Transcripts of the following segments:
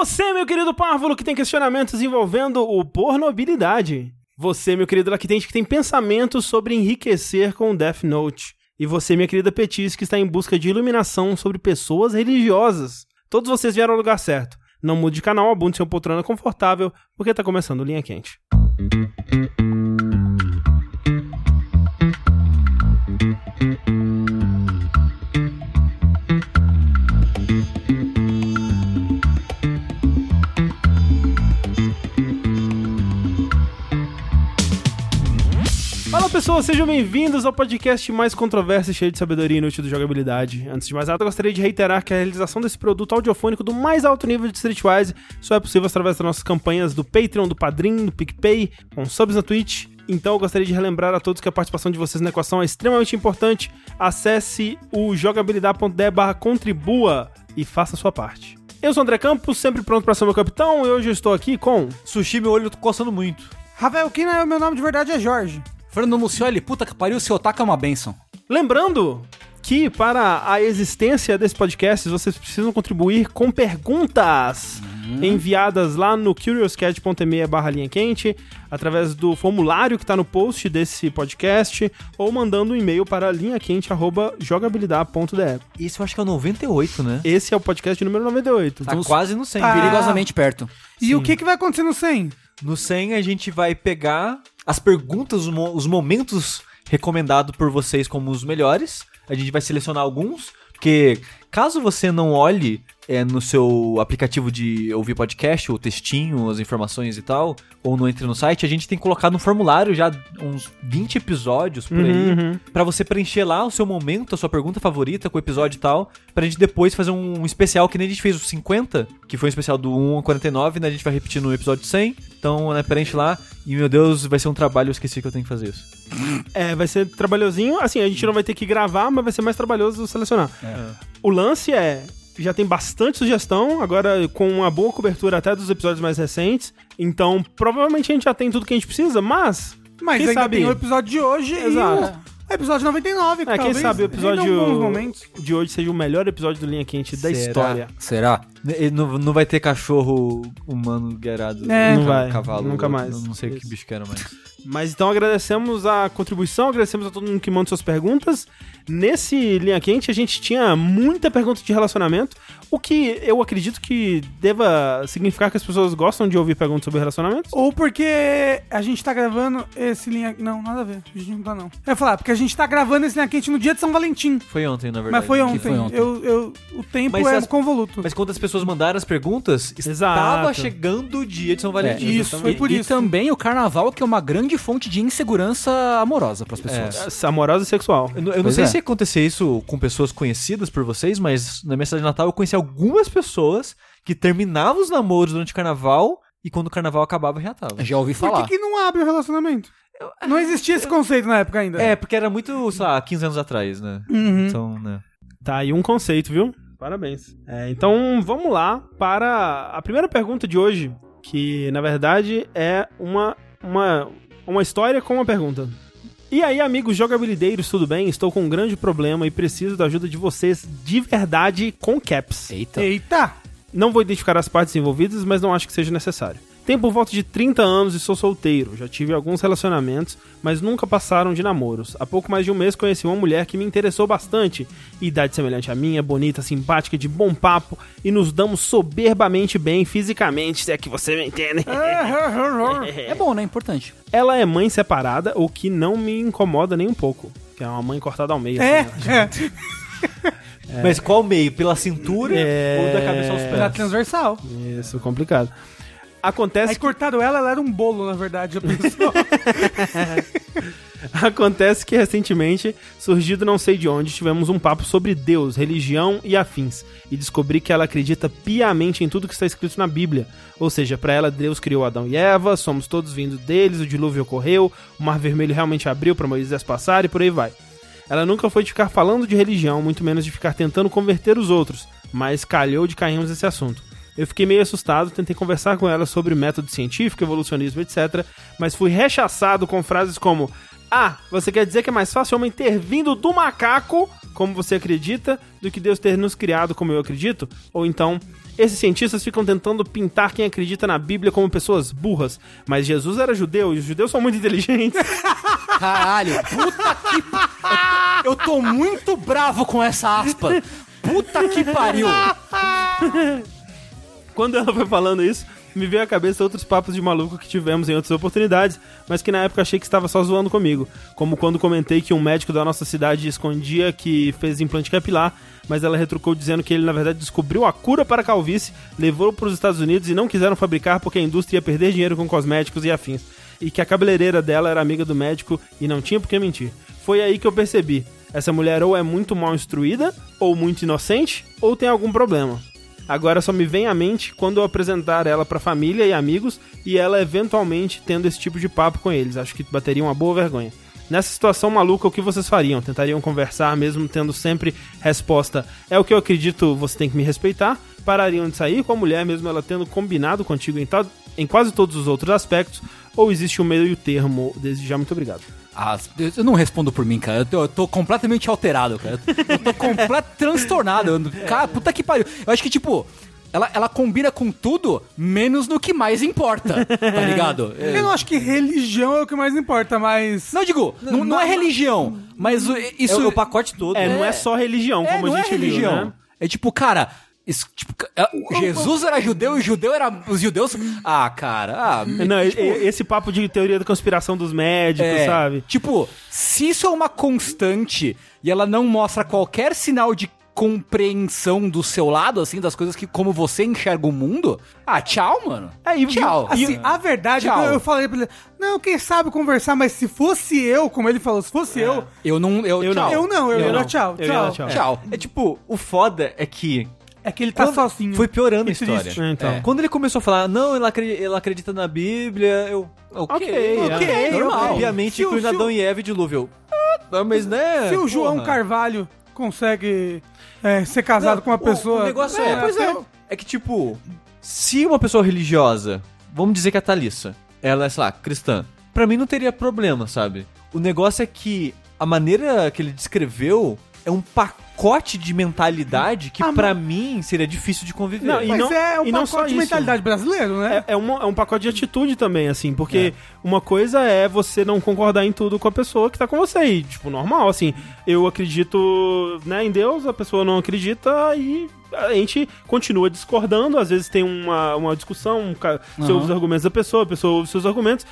Você, meu querido párvulo, que tem questionamentos envolvendo o pornobilidade. Você, meu querido lactente, que tem pensamentos sobre enriquecer com Death Note. E você, minha querida Petis, que está em busca de iluminação sobre pessoas religiosas. Todos vocês vieram ao lugar certo. Não mude de canal, abunde seu poltrona confortável, porque tá começando Linha Quente. Pessoas, sejam bem-vindos ao podcast mais controverso e cheio de sabedoria inútil de jogabilidade. Antes de mais nada, eu gostaria de reiterar que a realização desse produto audiofônico do mais alto nível de Streetwise só é possível através das nossas campanhas do Patreon, do Padrim, do PicPay, com subs na Twitch. Então eu gostaria de relembrar a todos que a participação de vocês na equação é extremamente importante. Acesse o jogabilidade.de barra contribua e faça a sua parte. Eu sou o André Campos, sempre pronto para ser meu capitão, e hoje eu estou aqui com... Sushi, meu olho tá coçando muito. Rafael Kina, meu nome de verdade é Jorge. Fernando Mucioli, puta que pariu, seu otaku é uma benção. Lembrando que para a existência desse podcast vocês precisam contribuir com perguntas enviadas lá no curiouscat.me barra linha quente, através do formulário que está no post desse podcast, ou mandando um e-mail para linhaquente.jogabilidade.de. Isso eu acho que é o 98, né? Esse é o podcast número 98. Tá Então, quase no 100. Tá. Perigosamente perto. E o que, que vai acontecer no 100? No 100 a gente vai pegar as perguntas, os mo- os momentos recomendados por vocês como os melhores. A gente vai selecionar alguns, porque caso você não olhe é, no seu aplicativo de ouvir podcast, o textinho, as informações e tal, ou não entre no site, a gente tem colocado no formulário já uns 20 episódios por aí, Uhum, Pra você preencher lá o seu momento, a sua pergunta favorita com o episódio e tal, pra gente depois fazer um especial que nem a gente fez o 50, que foi um especial do 1 ao 49, né? A gente vai repetir no episódio 100. Então, né, preenche lá. E, meu Deus, vai ser um trabalho, eu esqueci que eu tenho que fazer isso. É, vai ser trabalhosinho. Assim, a gente não vai ter que gravar, mas vai ser mais trabalhoso selecionar. O lance é. Já tem bastante sugestão, agora com uma boa cobertura até dos episódios mais recentes. Então, provavelmente a gente já tem tudo que a gente precisa, mas. Mas Quem ainda sabe- tem o episódio de hoje Exato. e o episódio 99, que É, quem sabe o episódio de hoje seja o melhor episódio do Linha Quente da Será? história. Será? Não, não vai ter cachorro humano guerado. É. Não vai, Cavalo. nunca mais. Não, não sei que Isso. bicho que era mais. Mas então agradecemos a contribuição, agradecemos a todo mundo que manda suas perguntas. Nesse Linha Quente a gente tinha muita pergunta de relacionamento, o que eu acredito que deva significar que as pessoas gostam de ouvir perguntas sobre relacionamentos. Ou porque a gente tá gravando esse linha... Não, nada a ver. A gente não tá, não. Eu ia falar, porque a gente tá gravando esse linha quente no dia de São Valentim. Foi ontem, na verdade. Mas foi ontem. foi ontem. Eu, eu, o tempo Mas é as- convoluto. Mas quando as pessoas mandaram as perguntas, Exato. estava chegando o dia de São Valentim. isso, exatamente. foi por e, isso. E também o carnaval, que é uma grande fonte de insegurança amorosa pras pessoas. É, Amorosa e sexual. Eu, não- eu não Pois sei é. se acontecer isso com pessoas conhecidas por vocês, mas na minha cidade de Natal eu conheci algumas pessoas que terminavam os namoros durante o carnaval e quando o carnaval acabava reatava. Já ouvi Por falar. que, que não abre o relacionamento? Não existia esse conceito na época ainda. É, porque era muito, sei lá, 15 anos atrás, né? Uhum. Então, né? Tá aí um conceito, viu? Parabéns. É, então vamos lá para a primeira pergunta de hoje, que na verdade é uma, uma, uma história com uma pergunta. E aí, amigos jogabilideiros, tudo bem? Estou com um grande problema e preciso da ajuda de vocês de verdade com caps. Eita. Eita! Não vou identificar as partes envolvidas, mas não acho que seja necessário. Tenho por volta de 30 anos e sou solteiro. Já tive alguns relacionamentos, mas nunca passaram de namoros. Há pouco mais de um mês conheci uma mulher que me interessou bastante. Idade semelhante à minha, bonita, simpática, de bom papo e nos damos soberbamente bem fisicamente, se é que você me entende. É bom, né? Importante. Ela é mãe separada, o que não me incomoda nem um pouco. Que é uma mãe cortada ao meio. É, assim, né? é. Mas qual meio? Pela cintura É. ou da cabeça aos pés? transversal. Isso, complicado. Acontece Aí cortaram ela, ela era um bolo, na verdade. Já pensou? Acontece que recentemente, surgido não sei de onde, tivemos um papo sobre Deus, religião e afins, e descobri que ela acredita piamente em tudo que está escrito na Bíblia. Ou seja, para ela Deus criou Adão e Eva, somos todos vindos deles, o dilúvio ocorreu, o Mar Vermelho realmente abriu para Moisés passar e por aí vai. Ela nunca foi de ficar falando de religião, muito menos de ficar tentando converter os outros, mas calhou de cairmos nesse assunto. Eu fiquei meio assustado, tentei conversar com ela sobre método científico, evolucionismo, etc. Mas fui rechaçado com frases como: Ah, você quer dizer que é mais fácil homem ter vindo do macaco como você acredita do que Deus ter nos criado como eu acredito? Ou então, esses cientistas ficam tentando pintar quem acredita na Bíblia como pessoas burras, mas Jesus era judeu e os judeus são muito inteligentes. Caralho, puta que. Eu tô muito bravo com essa aspa. Puta que pariu. Quando ela foi falando isso, me veio à cabeça outros papos de maluco que tivemos em outras oportunidades, mas que na época achei que estava só zoando comigo. Como quando comentei que um médico da nossa cidade escondia que fez implante capilar, mas ela retrucou dizendo que ele na verdade descobriu a cura para a calvície, levou para os Estados Unidos e não quiseram fabricar porque a indústria ia perder dinheiro com cosméticos e afins. E que a cabeleireira dela era amiga do médico e não tinha por que mentir. Foi aí que eu percebi. Essa mulher ou é muito mal instruída, ou muito inocente, ou tem algum problema. Agora só me vem à mente quando eu apresentar ela pra família e amigos e ela eventualmente tendo esse tipo de papo com eles. Acho que bateria uma boa vergonha. Nessa situação maluca, o que vocês fariam? Tentariam conversar, mesmo tendo sempre resposta: é o que eu acredito, você tem que me respeitar? Parariam de sair com a mulher, mesmo ela tendo combinado contigo em, em quase todos os outros aspectos? Ou existe um meio termo? Desde já, muito obrigado. Ah, eu não respondo por mim, cara. Eu tô, eu tô completamente alterado, cara. Eu tô completamente transtornado. Eu- Cara, puta que pariu. Eu acho que, tipo, ela, ela combina com tudo, menos no que mais importa, tá ligado? É. Eu não acho que religião é o que mais importa, mas. Não, digo, não, não é religião, mas isso... É o, o pacote todo. É, né? não é só religião, É, como não a é gente religião. viu, né? É tipo, cara... isso, tipo, é, Jesus era judeu e judeu era. Os judeus. Ah, cara. Ah, Não, e- esse papo de teoria da conspiração dos médicos, É, sabe? Tipo, se isso é uma constante e ela não mostra qualquer sinal de compreensão do seu lado, assim, das coisas que como você enxerga o mundo, ah, tchau, mano. É, e- tchau. Assim, a verdade é Tchau. que eu, falei pra ele, não, quem sabe conversar, mas se fosse eu, como ele falou, se fosse eu, eu não, eu, Eu tchau. não. eu não, eu, Eu não. tchau, Eu ia tchau. dar tchau. Tchau. É tipo, o foda é que É que ele tá Quando- sozinho. Foi piorando a Que história. É, então. É. Quando ele começou a falar, não, ela acredita, acredita na Bíblia, eu. Ok, Ok, Ok, é. normal. Obviamente, o- incluindo se o- Adão e Eva e dilúvio. Ah, mas né? Se o João porra. Carvalho consegue é, ser casado Não, com uma pessoa. O negócio é, pois é. é que, tipo, se uma pessoa religiosa, vamos dizer que a Thalissa, ela é, sei lá, cristã, pra mim não teria problema, sabe? O negócio é que a maneira que ele descreveu é um pacote de mentalidade que Ah, pra mim seria difícil de conviver. Não, e Mas não- é um e pacote de isso. mentalidade brasileiro, né? É, é, uma- é um pacote de atitude também, assim, porque uma coisa é você não concordar em tudo com a pessoa que tá com você, e, tipo, normal, assim, eu acredito né, em Deus, a pessoa não acredita e a gente continua discordando, às vezes tem uma, uma discussão, um você Aham. ouve os argumentos da pessoa, a pessoa ouve os seus argumentos,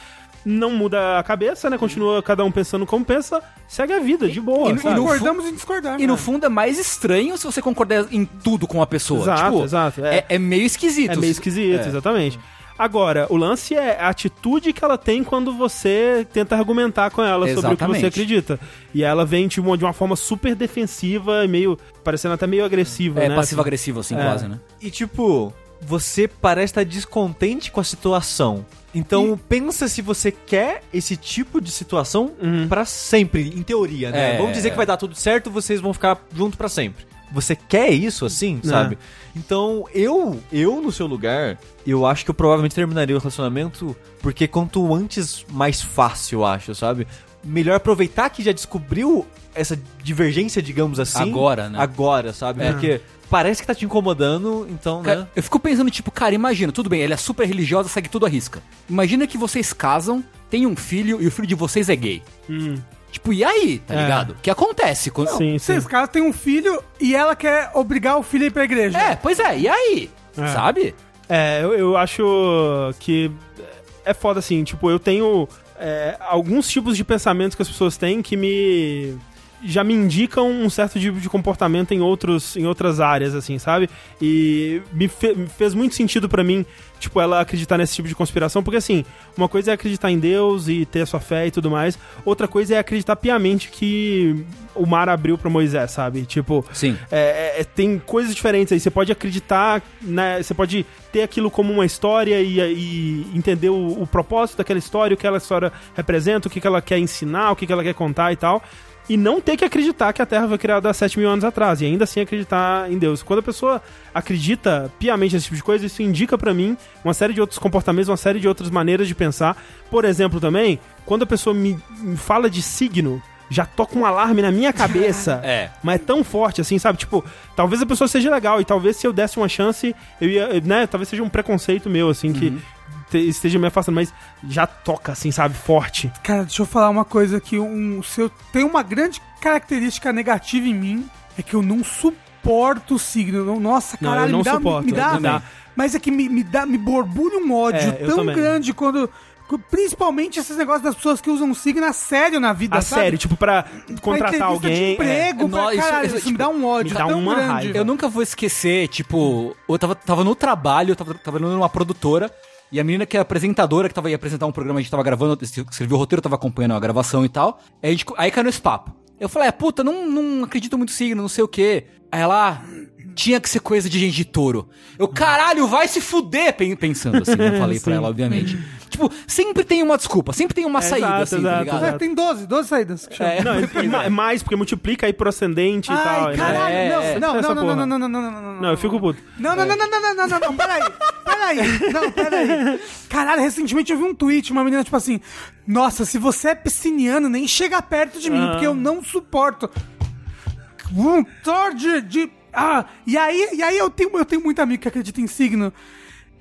não muda a cabeça, né, continua cada um pensando como pensa, segue a vida, de boa, e no Concordamos em discordar. E no né? fundo é mais estranho se você concordar em tudo com a pessoa. Exato, tipo, exato, é. É, é meio esquisito. É meio esquisito, É. exatamente. Agora, o lance é a atitude que ela tem quando você tenta argumentar com ela sobre o que Exatamente. você acredita. E ela vem tipo, de uma forma super defensiva e meio. parecendo até meio agressiva, É né? passivo-agressivo, assim, É. quase, né? E tipo, você parece estar descontente com a situação. Então pensa se você quer esse tipo de situação Uhum. pra sempre, em teoria, né? É. Vamos dizer que vai dar tudo certo, vocês vão ficar junto pra sempre. Você quer isso assim, É. sabe? Então, eu, eu no seu lugar, eu acho que eu provavelmente terminaria o relacionamento porque quanto antes mais fácil, eu acho, sabe? Melhor aproveitar que já descobriu essa divergência, digamos assim. Agora, né? Agora, sabe? É. Porque parece que tá te incomodando, então, Cara, né? eu fico pensando, tipo, cara, imagina, tudo bem, ela é super religiosa, segue tudo à risca. Imagina que vocês casam, tem um filho e o filho de vocês é gay. Hum, Tipo, e aí, tá É. ligado? O que acontece? Quando... sim, sim. Vocês caras têm um filho e ela quer obrigar o filho a ir pra igreja. É, pois é, e aí? É. Sabe? É, eu, eu acho que é foda assim, tipo, eu tenho é, alguns tipos de pensamentos que as pessoas têm que me já me indicam um certo tipo de comportamento em outros em outras áreas assim, sabe? E me, fe- me fez muito sentido pra mim, tipo, ela acreditar nesse tipo de conspiração, porque assim, uma coisa é acreditar em Deus e ter a sua fé e tudo mais, outra coisa é acreditar piamente que o mar abriu pra Moisés, sabe? Tipo, Sim. é, é, é, tem coisas diferentes aí. Você pode acreditar, né? Você pode ter aquilo como uma história e, e entender o, o propósito daquela história, o que aquela história representa, o que, que ela quer ensinar, o que, que ela quer contar e tal. E não ter que acreditar que a Terra foi criada há 7 mil anos atrás. E ainda assim acreditar em Deus. Quando a pessoa acredita piamente nesse tipo de coisa, isso indica pra mim uma série de outros comportamentos, uma série de outras maneiras de pensar. Por exemplo, também, quando a pessoa me, me fala de signo, já toca um alarme na minha cabeça. É. Mas é tão forte assim, sabe? Tipo, talvez a pessoa seja legal e talvez se eu desse uma chance, eu ia, né? Talvez seja um preconceito meu, assim, que te- esteja me afastando, mas já toca, assim, sabe? Forte. Cara, deixa eu falar uma coisa que um, se eu tenho uma grande característica negativa em mim, é que eu não suporto o signo. Não- Nossa, Não, caralho, eu não me dá, suporto, me, me dá, mas é que me, me dá, me borbulha um ódio É, tão grande quando principalmente esses negócios das pessoas que usam signo a sério na vida, A sabe? sério, tipo, pra Pra contratar entrevista alguém. de é. emprego, pra, Nó, isso- caralho, isso, isso, me tipo, dá um ódio me dá tão uma grande. raiva. Eu nunca vou esquecer, tipo, eu tava, tava no trabalho, eu tava trabalhando numa produtora, e a menina que é apresentadora, que tava ia apresentar um programa, a gente tava gravando, escreveu o roteiro, tava acompanhando a gravação e tal. Aí, a gente, aí caiu nesse papo. Eu falei, é, puta, não, não acredito muito em signo, não sei o quê. Aí ela, "Ah, tinha que ser coisa de gente de touro. Eu, caralho, vai se fuder, pen- pensando assim, eu falei pra ela, obviamente. Tipo, sempre tem uma desculpa, sempre tem uma É, saída, exato, assim, tá exato, ligado? É, tem 12, 12 saídas. É. Não, e- e ma- mais, porque multiplica aí pro ascendente e tal. Ai, né? caralho, É, não, é, não, não, não, não, não, não, não, não, não, Não, eu fico puto. Não, não, não, não, não, não, não, não, não, peraí. Peraí. Não, peraí. Caralho, recentemente eu vi um tweet, uma menina, tipo assim, nossa, se você é pisciniano, nem chega perto de mim, Ah. porque eu não suporto. Vontade de. Ah, e aí, e aí eu, tenho, eu tenho muito amigo que acredita em signo.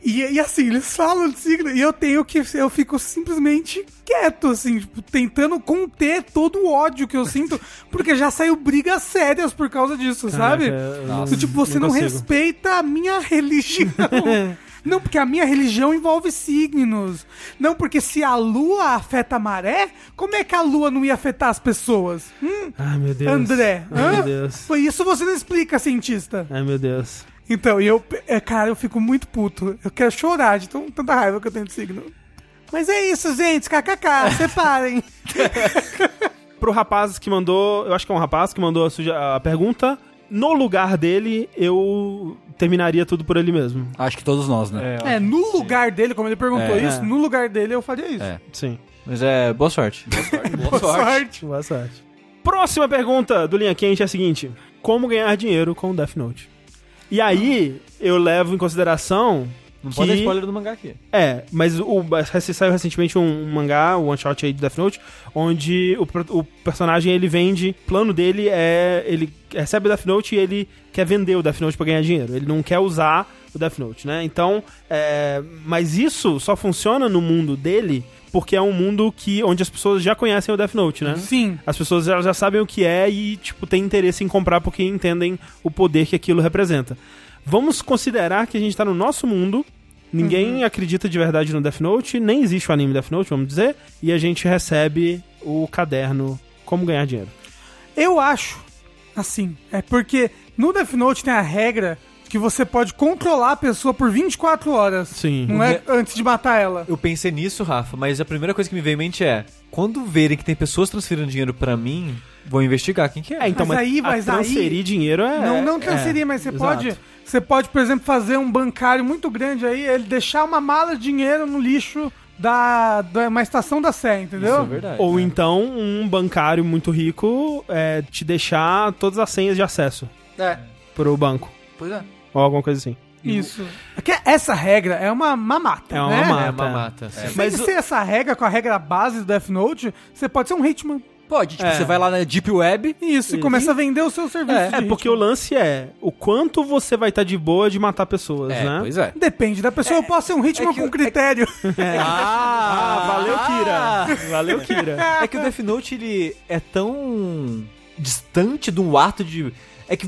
E, e assim, eles falam de signo, e eu tenho que. Eu fico simplesmente quieto, assim, tipo, tentando conter todo o ódio que eu sinto, porque já saiu brigas sérias por causa disso, sabe? eu Do tipo, você não, consigo. respeita a minha religião. Não, porque a minha religião envolve signos. Não, porque se a lua afeta a maré, como é que a lua não ia afetar as pessoas? Hum, Ai, meu Deus. André, Ai, hã? meu Deus. Foi isso você não explica, cientista. Ai, meu Deus. Então, e eu, é, cara, eu fico muito puto. Eu quero chorar de tão, tanta raiva que eu tenho de signo. Mas é isso, gente. KKK, separem. Pro rapaz que mandou, eu acho que é um rapaz que mandou a, a pergunta, no lugar dele, eu terminaria tudo por ele mesmo. Acho que todos nós, né? É, no lugar dele, como ele perguntou É. isso, no lugar dele eu faria isso. É. Sim. Mas é, boa sorte. Boa sorte. Boa sorte. Próxima pergunta do Linha Quente é a seguinte: Como ganhar dinheiro com Death Note? E aí, eu levo em consideração. Não que... pode dar spoiler do mangá aqui. É, mas o, saiu recentemente um, um mangá, o um one shot aí de Death Note, onde o, o personagem ele vende, o plano dele é ele recebe o Death Note e ele quer vender o Death Note pra ganhar dinheiro. Ele não quer usar o Death Note, né? Então, é, mas isso só funciona no mundo dele porque é um mundo que onde as pessoas já conhecem o Death Note, né? Sim. As pessoas elas já sabem o que é e, tipo, têm interesse em comprar porque entendem o poder que aquilo representa. Vamos considerar que a gente tá no nosso mundo, ninguém acredita de verdade no Death Note, nem existe o anime Death Note, vamos dizer, e a gente recebe o caderno Como Ganhar Dinheiro. Eu acho, assim, é porque no Death Note tem a regra que você pode controlar a pessoa por 24 horas. Sim. Não é antes de matar ela. Eu pensei nisso, Rafa, mas a primeira coisa que me veio em mente é: quando verem que tem pessoas transferindo dinheiro pra mim, vou investigar quem que é. É, então, Mas mas, aí- a mas aí- transferir dinheiro é... não, não é, transferir, mas você exato. pode. Você pode, por exemplo, fazer um bancário muito grande aí, ele deixar uma mala de dinheiro no lixo da, da uma estação da Sé, entendeu? Isso é verdade. Ou então um bancário muito rico é, te deixar todas as senhas de acesso É. pro banco. Pois é. Ou alguma coisa assim. Isso. É que essa regra é uma mamata. É uma né? mamata. É uma mata. sim. Sem Mas o- ser essa regra com a regra base do Death Note, você pode ser um Hitman. Pode, tipo, É. você vai lá na Deep Web. Isso, e começa a vender o seu serviço. É, de porque o lance é o quanto você vai estar de boa de matar pessoas, É, né? pois é. Depende da pessoa, eu posso ser um Hitman é que- com critério. Ah, valeu, Kira. Valeu, Kira. É que o Death Note ele é tão distante de um ato de. É que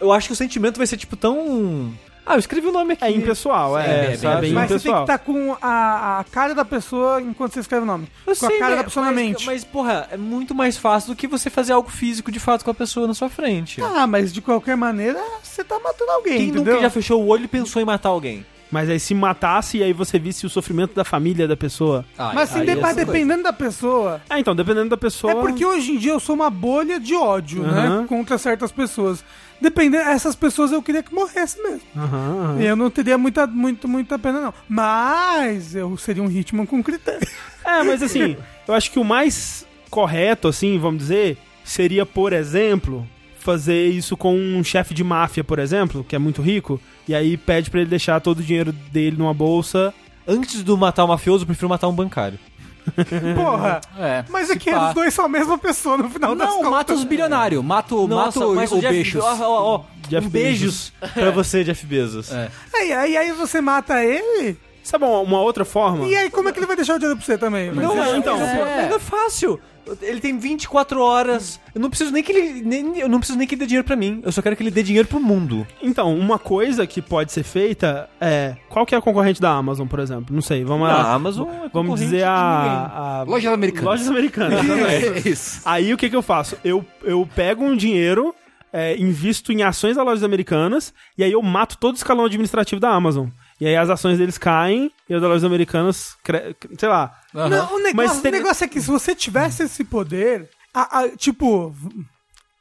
eu acho que o sentimento vai ser tipo tão. Ah, eu escrevi o nome aqui. É impessoal, é, É, é bem- bem Mas você tem que impessoal. estar com a, a cara da pessoa enquanto você escreve o nome. Eu com a sei, cara né, da pessoa mas, na mente. Mas, porra, é muito mais fácil do que você fazer algo físico de fato com a pessoa na sua frente. Ah, mas de qualquer maneira, você tá matando alguém, Quem entendeu? nunca já fechou o olho e pensou em matar alguém? Mas aí se matasse e aí você visse o sofrimento da família da pessoa. Mas assim, Aí de- essa mas coisa. dependendo da pessoa. Ah, então, dependendo da pessoa. É porque hoje em dia eu sou uma bolha de ódio, Aham. né? Contra certas pessoas. Dependendo, essas pessoas eu queria que morressem mesmo. Aham, aham. Eu não teria muita, muito, muita pena, não. Mas eu seria um Hitman com critério. É, mas assim, eu acho que o mais correto, assim, vamos dizer, seria, por exemplo, fazer isso com um chefe de máfia, por exemplo, que é muito rico, e aí pede pra ele deixar todo o dinheiro dele numa bolsa. Antes do matar o mafioso, eu prefiro matar um bancário. Porra. É, Mas é que pá. os dois são a mesma pessoa no final das Não, mata os bilionários. Mato, Nossa, mato mas o, o Jeff, Beixos. ó, ó, ó, Jeff um beijos pra você, Jeff Bezos. É. Aí, aí, aí você mata ele, Sabe uma, uma outra forma? e aí como é que ele vai deixar o dinheiro pra você também? Não, é, é, então. então, É. é. fácil. Ele tem 24 horas. Eu não preciso nem que ele. Nem, eu não preciso nem que ele dê dinheiro pra mim. Eu só quero que ele dê dinheiro pro mundo. Então, uma coisa que pode ser feita é. Qual que é a concorrente da Amazon, por exemplo? Não sei, vamos A lá. Amazon é Vamos dizer a, a. Lojas americanas. Lojas americanas. É isso. Aí o que, que eu faço? Eu, eu pego um dinheiro, é, invisto em ações da lojas americanas, e aí eu mato todo o escalão administrativo da Amazon. E aí as ações deles caem e as da lojas americanas, cre... sei lá. Aham. Não, o negócio, Mas o negócio é que se você tivesse esse poder, a- a- tipo,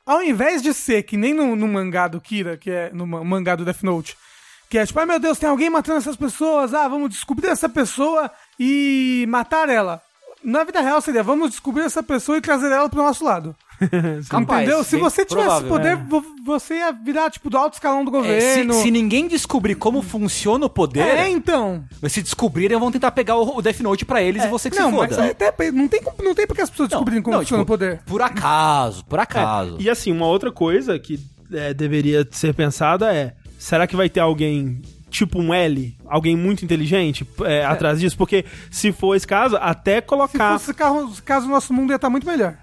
ao invés de ser que nem no, no mangá do Kira, que é no ma- mangá do Death Note, que é tipo, ai meu Deus, tem alguém matando essas pessoas, ah, vamos descobrir essa pessoa e matar ela. Na vida real seria, vamos descobrir essa pessoa e trazer ela pro nosso lado. Capaz, Entendeu? Se você tivesse provável, poder, é. vo- você ia virar, tipo, do alto escalão do É, se, governo. se ninguém descobrir como funciona o poder, É, então. se descobrirem, vão tentar pegar o, o Death Note pra eles e você que não, se mas foda. até, não tem, não tem porque as pessoas descobrirem como não, funciona tipo, o poder. Por acaso, por acaso. E assim, uma outra coisa que é, deveria ser pensada é: será que vai ter alguém tipo um L, alguém muito inteligente é, atrás disso? Porque se for esse caso, até Se colocar. fosse carro, caso o nosso mundo ia estar muito melhor.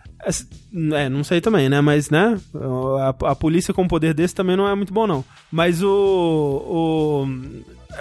É, não sei também, né? Mas, né? A, a polícia com um poder desse também não é muito bom, não. Mas o. o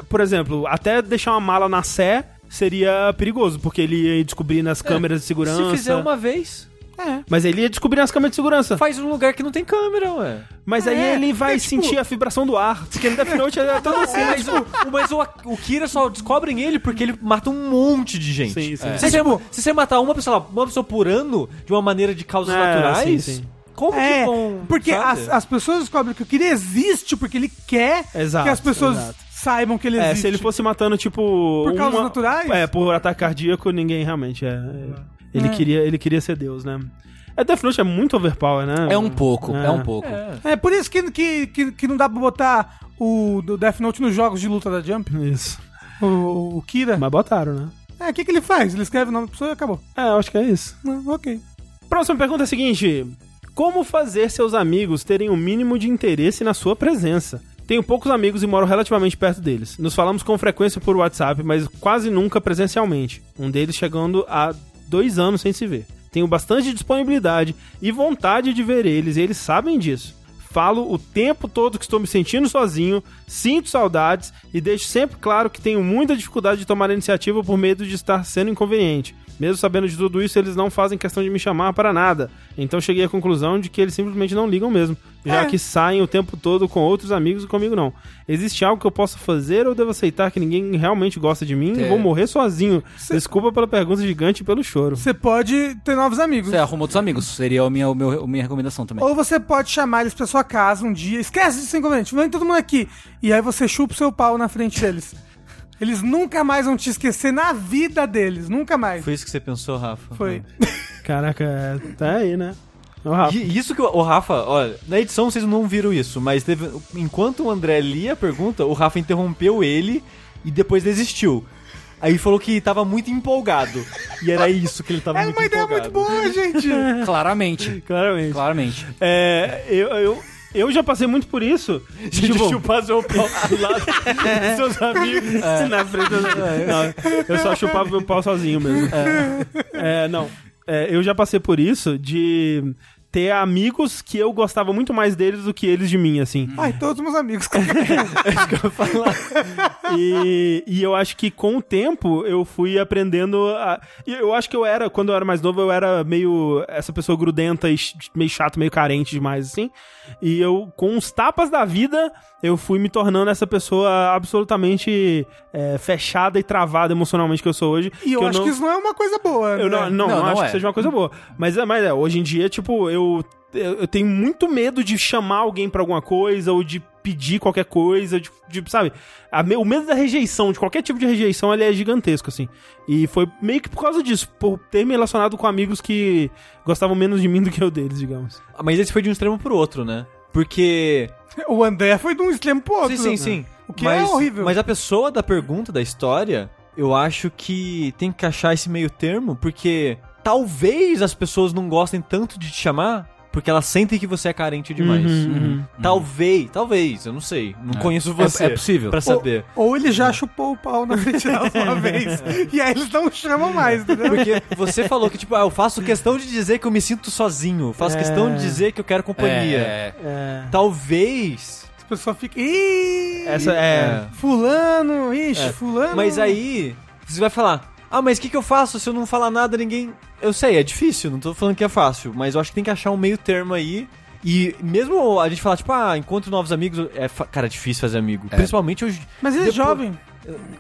por exemplo, até deixar uma mala na Sé seria perigoso, porque ele ia descobrir nas câmeras de segurança. Se fizer uma vez, É. Mas ele ia descobrir nas câmeras de segurança. faz um lugar que não tem câmera, ué. Mas aí É, ele vai é tipo- sentir a vibração do ar. Porque no Death Note é todo assim. Mas, o, o- mas o, o Kira só descobrem ele porque ele mata um monte de gente. Sim, sim. Se, você, se você matar uma pessoa, uma pessoa por ano, de uma maneira de causas É, naturais, sim, sim. como É, que vão. porque as, as pessoas descobrem que o Kira existe porque ele quer Exato, que as pessoas exato. saibam que ele É, existe. se ele fosse matando, tipo. Por causas naturais? É, por ataque cardíaco, ninguém realmente é. Ele, É. queria, ele queria ser Deus, né? É, Death Note é muito overpower, né? É um pouco, é, um pouco. É por isso que, que, que, que não dá pra botar o do Death Note nos jogos de luta da Jump. Isso. O, o Kira. Mas botaram, né? É, o que, que ele faz? Ele escreve o nome da pessoa e acabou. É, eu acho que é isso. Ah, ok. Próxima pergunta é a seguinte: Como fazer seus amigos terem o mínimo de interesse na sua presença? Tenho poucos amigos e moro relativamente perto deles. Nos falamos com frequência por WhatsApp, mas quase nunca presencialmente. Um deles chegando a dois anos sem se ver. Tenho bastante disponibilidade e vontade de ver eles, e eles sabem disso. Falo o tempo todo que estou me sentindo sozinho, sinto saudades e deixo sempre claro que tenho muita dificuldade de tomar iniciativa por medo de estar sendo inconveniente. Mesmo sabendo de tudo isso, eles não fazem questão de me chamar para nada. Então cheguei à conclusão de que eles simplesmente não ligam mesmo, já É. que saem o tempo todo com outros amigos e comigo não. Existe algo que eu possa fazer ou devo aceitar que ninguém realmente gosta de mim e É. vou morrer sozinho? Desculpa pela pergunta gigante e pelo choro. Você pode ter novos amigos. Você arruma outros amigos, seria a minha, o meu- a minha recomendação também. Ou você pode chamar eles pra sua casa um dia. Esquece disso inconveniente. Vem todo mundo aqui. E aí você chupa o seu pau na frente deles. Eles nunca mais vão te esquecer na vida deles. Nunca mais. Foi isso que você pensou, Rafa? Foi. Caraca, é, tá aí, né? Rafa. E isso que o, o Rafa, olha, na edição vocês não viram isso, mas teve, enquanto o André lia a pergunta, o Rafa interrompeu ele e depois desistiu. Aí falou que tava muito empolgado. E era isso que ele tava É muito uma ideia empolgado. muito boa, gente. Claramente. Claramente. Claramente. É, eu, eu, eu já passei muito por isso. De Tipo, chupar seu pau do lado dos seus amigos. na frente do- não, eu só chupava meu pau sozinho mesmo. É, não. É, eu já passei por isso de ter amigos que eu gostava muito mais deles do que eles de mim, assim. Ai, todos meus amigos. E, e eu acho que com o tempo eu fui aprendendo a. e Eu acho que eu era, quando eu era mais novo, eu era meio essa pessoa grudenta e meio chato, meio carente demais, assim. E eu, com os tapas da vida, eu fui me tornando essa pessoa absolutamente é, fechada e travada emocionalmente que eu sou hoje. E eu que acho não... que isso não é uma coisa boa. Eu não, né? não, Não, não não acho é. que seja uma coisa boa. Mas, é- mas é, hoje em dia, tipo, eu, eu, eu tenho muito medo de chamar alguém pra alguma coisa ou de pedir qualquer coisa, de, de, sabe? A o medo da rejeição, de qualquer tipo de rejeição, ele é gigantesco, assim. E foi meio que por causa disso, por ter me relacionado com amigos que gostavam menos de mim do que eu deles, digamos. Mas esse foi de um extremo pro outro, né? Porque. O André foi de um extremo pro outro. Sim, sim, sim. O que mas, é horrível. Mas a pessoa da pergunta, da história, eu acho que tem que achar esse meio termo, porque talvez as pessoas não gostem tanto de te chamar, porque elas sentem que você é carente demais. Uhum, uhum. Talvez, talvez, eu não sei. Não conheço É- você. é possível. Pra saber. Ou, ou ele já chupou o pau na frente delas uma vez. E aí eles não chamam mais, entendeu? Porque você falou que, tipo, ah, eu faço questão de dizer que eu me sinto sozinho. Faço É. questão de dizer que eu quero companhia. É, É. Talvez. As pessoas ficam. Ih! Essa é. Fulano, ixi, É. fulano. Mas aí, você vai falar, ah, mas o que, que eu faço se eu não falar nada, ninguém. Eu sei, é difícil, não tô falando que é fácil, mas eu acho que tem que achar um meio termo aí. E mesmo a gente falar, tipo, ah, encontro novos amigos, é, fa- cara, é difícil fazer amigo. Principalmente hoje. Mas ele é Depois- jovem.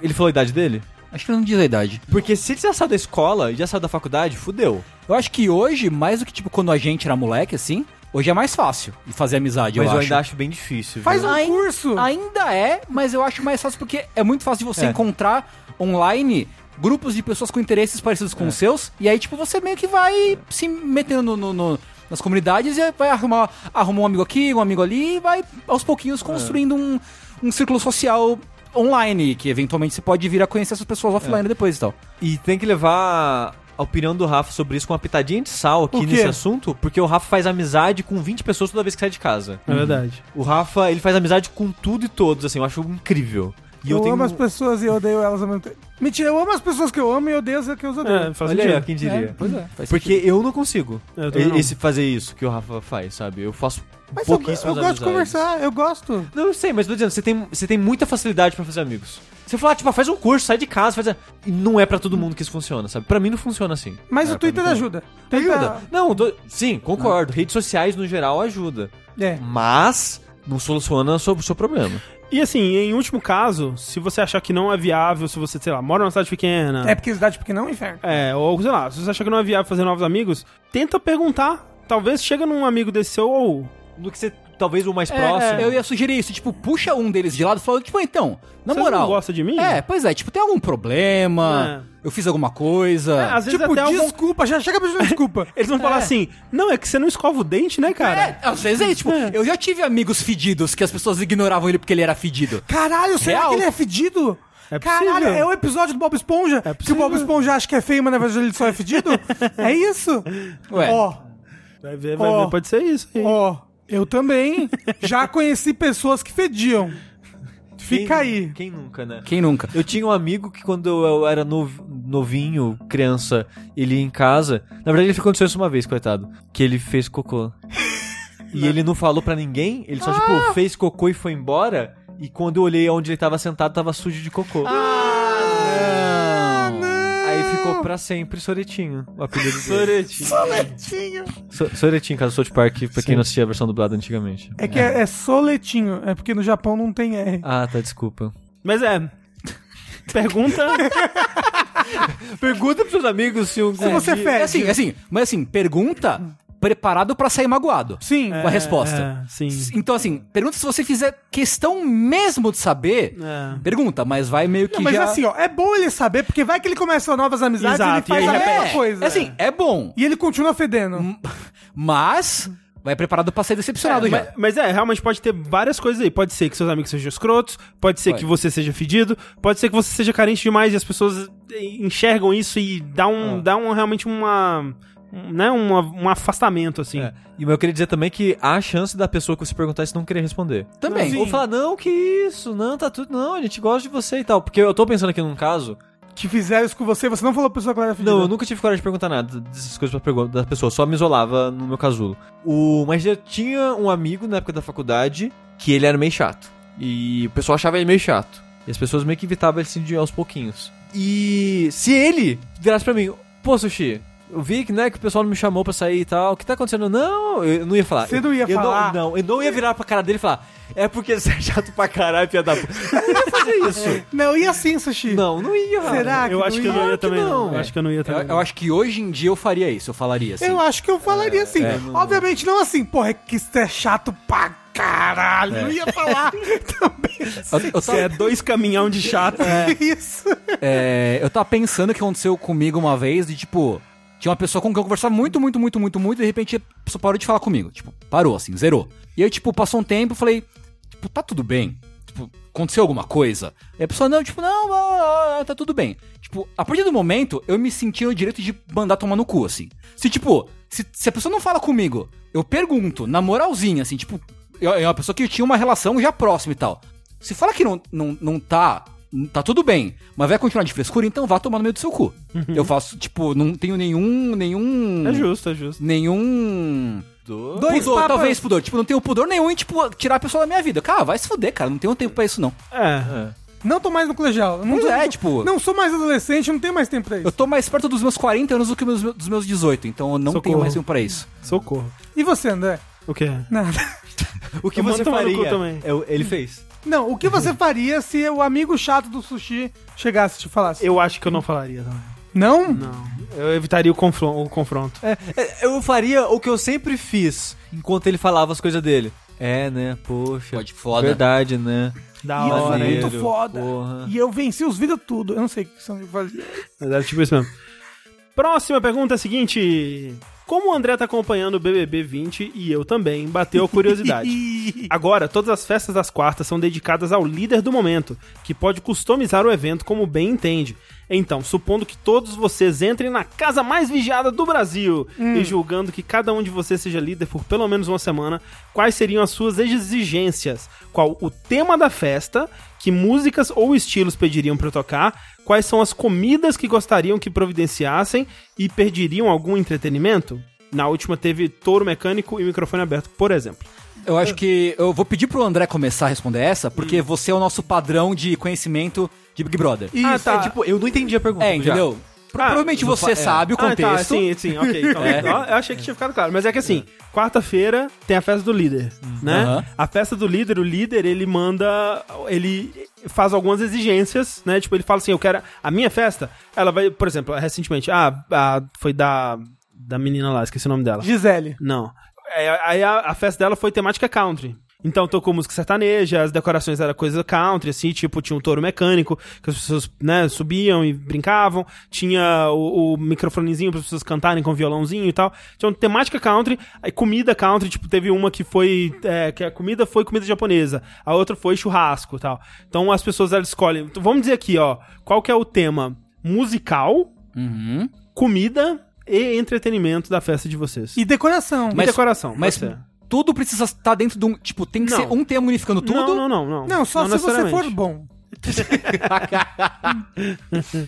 Ele falou a idade dele? acho que não diz a idade. Porque se ele já saiu da escola e já saiu da faculdade, fudeu. Eu acho que hoje, mais do que tipo quando a gente era moleque, assim, hoje é mais fácil de fazer amizade, mas eu, eu, acho. ainda acho bem difícil. Faz viu? um curso. Ainda é, mas eu acho mais fácil porque é muito fácil de você É. encontrar online grupos de pessoas com interesses parecidos É. com os seus, e aí, tipo, você meio que vai se metendo no- no- no- nas comunidades e vai arrumar, arrumar um amigo aqui, um amigo ali, e vai aos É. pouquinhos construindo um, um círculo social online, que eventualmente você pode vir a conhecer essas pessoas É. offline depois e tal. E tem que levar a opinião do Rafa sobre isso com uma pitadinha de sal aqui nesse assunto, porque o Rafa faz amizade com 20 pessoas toda vez que sai de casa. É verdade. O Rafa, ele faz amizade com tudo e todos, assim, eu acho incrível. E eu eu, tenho... amo as pessoas e eu odeio elas ao mesmo tempo. Mentira, eu amo as pessoas que eu amo e eu odeio as que eu odeio. É, faz Olha aí, quem diria. pois é. Faz Porque eu não consigo Eu não. esse, fazer isso que o Rafa faz, sabe? Eu faço Mas eu, eu gosto de conversar, eu gosto. Não, eu sei, mas tô dizendo, você tem, você tem muita facilidade pra fazer amigos. Você fala, tipo, ah, faz um curso, sai de casa, faz. E não é pra todo mundo que isso funciona, sabe? Pra mim não funciona assim. Mas É, o Twitter ajuda. Tenta- Ajuda. Não, do- sim, concordo. Redes sociais no geral ajuda. É. Mas não soluciona o seu, o seu problema. E assim, em último caso, se você achar que não é viável, se você, sei lá, mora numa cidade pequena. É porque cidade pequena é um inferno. É, ou sei lá, se você achar que não é viável fazer novos amigos, tenta perguntar. Talvez chega num amigo desse seu ou. No que você, talvez o mais É, próximo. eu ia sugerir isso, tipo, puxa um deles de lado e fala, tipo, então, na Você moral. não gosta de mim? É, pois é, tipo, tem algum problema? Eu fiz alguma coisa? É, às vezes Tipo, até algum... desculpa, já chega pedindo desculpa. Eles vão falar É. assim: não, é que você não escova o dente, né, cara? É, às vezes é tipo, eu já tive amigos fedidos que as pessoas ignoravam ele porque ele era fedido. Caralho, será Real. que ele é fedido? É Caralho, é o episódio do Bob Esponja É que o. Bob Esponja acha que é feio, mas na verdade ele só é fedido? é isso? Ué. Ó, Vai ver, vai Ó. ver, pode ser isso. ó, eu também já conheci pessoas que fediam. Quem- Fica aí. Quem nunca, né? Quem nunca? Eu tinha um amigo que quando eu era nov- novinho, criança, ele ia em casa. Na verdade, ele aconteceu isso uma vez, coitado. Que ele fez cocô. E ele não falou pra ninguém, ele só, tipo, fez cocô e foi embora. E quando eu olhei onde ele tava sentado, tava sujo de cocô. Ah, ficou pra sempre Soretinho, o apelido dele. Soretinho. Soletinho. So Soretinho, caso South Park, pra quem não assistia a versão dublada antigamente. É que é, é soletinho, é porque no Japão não tem R. Ah, tá, desculpa. Mas é. Pergunta. Pergunta pros seus amigos se um Se você É fede. assim, assim, mas assim, pergunta preparado pra sair magoado. Sim. Com a resposta. É, sim. Então, assim, pergunta se você fizer questão mesmo de saber. É. Pergunta, mas vai meio que Não, mas já... assim, ó, é bom ele saber, porque vai que ele começa novas amizades Exato, e ele e faz aí a mesma coisa. É assim, é bom, E ele continua fedendo. mas vai preparado pra ser decepcionado já. Mas, mas é, realmente pode ter várias coisas aí. Pode ser que seus amigos sejam escrotos, pode ser Pode. que você seja fedido, pode ser que você seja carente demais e as pessoas enxergam isso e dá um, Ah. dá um realmente uma. Um, Né, uma, um afastamento, assim. É. E eu queria dizer também que há a chance da pessoa que você perguntar isso não querer responder. Também. Ou falar, não, que isso, não, tá tudo, não, a gente gosta de você e tal. Porque eu tô pensando aqui num caso. Que fizeram isso com você, você não falou pra pessoa que ela era. Não, eu nunca tive coragem de perguntar nada dessas coisas pra pergunta da pessoa, só me isolava no meu casulo. O, mas eu tinha um amigo na época da faculdade que ele era meio chato. E o pessoal achava ele meio chato. E as pessoas meio que evitavam ele assim de aos pouquinhos. E se ele virasse pra mim, pô, Sushi, eu vi que, né, que o pessoal não me chamou pra sair e tal, o que tá acontecendo? Não, eu não ia falar. Você não ia eu falar? Não, eu não ia virar pra cara dele e falar, é porque você é chato pra caralho, filha da puta. Eu não ia fazer isso. Não, e assim, Sushi? Não, não ia. Será que eu acho que eu não ia também, não. não. Eu acho que eu não ia Eu, também. eu acho que hoje em dia eu faria isso, eu falaria assim. Eu acho que eu falaria assim. é, não- Obviamente não assim, porra, é que isso é chato pra caralho. Não ia falar também Eu, eu Você é tava, dois caminhão de chato. isso. é, eu tava pensando o que aconteceu comigo uma vez de tipo. Tinha uma pessoa com quem eu conversava muito, muito, muito, muito, muito, e de repente a pessoa parou de falar comigo. Tipo, parou, assim, zerou. E aí, tipo, passou um tempo, eu falei, tipo, tá tudo bem. tipo, aconteceu alguma coisa? E a pessoa, não, tipo, não, tá tudo bem. Tipo, a partir do momento, eu me senti no direito de mandar tomar no cu, assim. Se, tipo, se, se a pessoa não fala comigo, eu pergunto, na moralzinha, assim, tipo, eu- é uma pessoa que tinha uma relação já próxima e tal. Se fala que não, não, não tá. Tá tudo bem, mas vai continuar de frescura, então vá tomar no meio do seu cu. Eu faço, tipo, não tenho nenhum. nenhum. É justo, é justo. Nenhum. Dois pudor, papas- talvez pudor. Tipo, não tenho pudor nenhum em, tipo, tirar a pessoa da minha vida. Cara, vai se fuder, cara. Não tenho tempo pra isso, não. É. Não tô mais no colegial. Não Pois tô- é, tipo- Não sou mais adolescente, não tenho mais tempo pra isso. Eu tô mais perto dos meus 40 anos do que meus- dos meus 18, então eu não Socorro. tenho mais tempo pra isso. Socorro. E você, André? O quê? Nada. O que Eu você faria? também. É o- ele fez. Não, o que você faria se o amigo chato do sushi chegasse e te falasse? Eu acho que eu não falaria também. Não? Não. Eu evitaria o, confron- o confronto. É, é, eu faria o que eu sempre fiz enquanto ele falava as coisas dele. É, né? Poxa. Pode, foda. Verdade, né? Da E eu hora, hein? muito foda. porra. E eu venci os vídeos tudo. Eu não sei o que você fazia. Mas era tipo isso mesmo. Próxima pergunta é a seguinte. Como o André tá acompanhando o BBB 20 e eu também, bateu a curiosidade. Agora, todas as festas das quartas são dedicadas ao líder do momento, que pode customizar o evento como bem entende. Então, supondo que todos vocês entrem na casa mais vigiada do Brasil e julgando que cada um de vocês seja líder por pelo menos uma semana, quais seriam as suas exigências? Qual o tema da festa? Que músicas ou estilos pediriam eu tocar? Quais são as comidas que gostariam que providenciassem e perderiam algum entretenimento? Na última teve touro mecânico e microfone aberto, por exemplo. Eu acho que eu vou pedir pro André começar a responder essa, porque você é o nosso padrão de conhecimento de Big Brother. Isso. Ah, tá. É, tipo, eu não entendi a pergunta. É, entendeu? Ah, Provavelmente não você é. sabe o Ah, tá, contexto. sim, sim, ok. Então, É. ó, eu achei que tinha ficado claro. Mas é que assim, quarta-feira tem a festa do líder, né? Aham. A festa do líder, o líder, ele manda. Ele faz algumas exigências, né? Tipo, ele fala assim: eu quero. A minha festa, ela vai, por exemplo, recentemente, ah, foi da. Da menina lá, esqueci o nome dela. Gisele. Não. É, Aí a, a festa dela foi temática country. Então tocou música sertaneja, as decorações eram coisa country, assim, tipo, tinha um touro mecânico, que as pessoas, né, subiam e brincavam, tinha o, o microfonezinho para as pessoas cantarem com violãozinho e tal. Tinha uma temática country, aí comida country, tipo, teve uma que foi, é, que a comida foi comida japonesa, a outra foi churrasco e tal. Então as pessoas, elas escolhem, então, vamos dizer aqui, ó, qual que é o tema musical, Uhum. comida e entretenimento da festa de vocês. E decoração. E decoração, Mas pode ser. Tudo precisa estar dentro de um. Tipo, tem que Não. ser um tema unificando tudo. Não, não, não, não. Não, só se você for bom.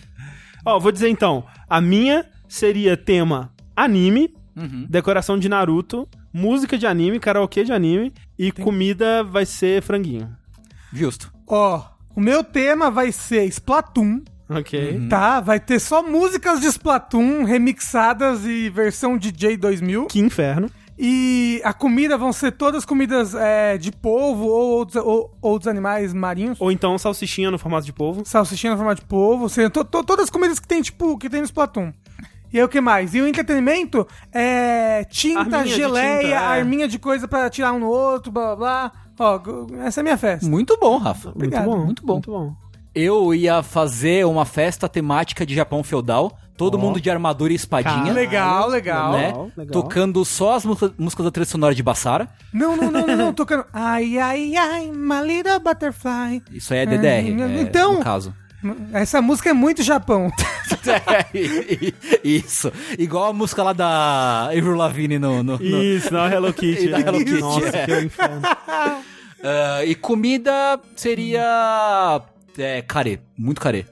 Ó, vou dizer então, a minha seria tema anime, Uhum. decoração de Naruto, música de anime, karaokê de anime e comida vai ser franguinho. Justo. Ó, o meu tema vai ser Splatoon. Ok. Tá, vai ter só músicas de Splatoon remixadas e versão DJ 2000. Que inferno. E a comida vão ser todas comidas é, de polvo ou outros, ou, outros animais marinhos. Ou então salsichinha no formato de polvo. Salsichinha no formato de polvo. Seja, to- to- todas as comidas que tem, tipo, que tem no Splatoon. E aí o que mais? E o entretenimento é tinta, Arminha de geleia, tinta, é. arminha de coisa pra tirar um no outro, blá blá blá. Ó, essa é a minha festa. Muito bom, Rafa. Obrigado. Muito bom. Muito bom. Muito bom. Eu ia fazer uma festa temática de Japão feudal. Todo mundo de armadura e espadinha. Legal, legal. Né? Legal, legal. Tocando só as músicas, da trilha sonora de Bassara. Não, não, não, não, não, tocando. Ai, ai, ai, my little butterfly. Isso aí é DDR. Hum, é, então- No caso. Essa música é muito Japão. Isso. Igual a música lá da Avril Lavigne no... no, no- Isso, não, Hello Kitty. Da Hello Kitty, Nossa, é. que inferno. Ah, e comida seria... É, carê. Muito carê.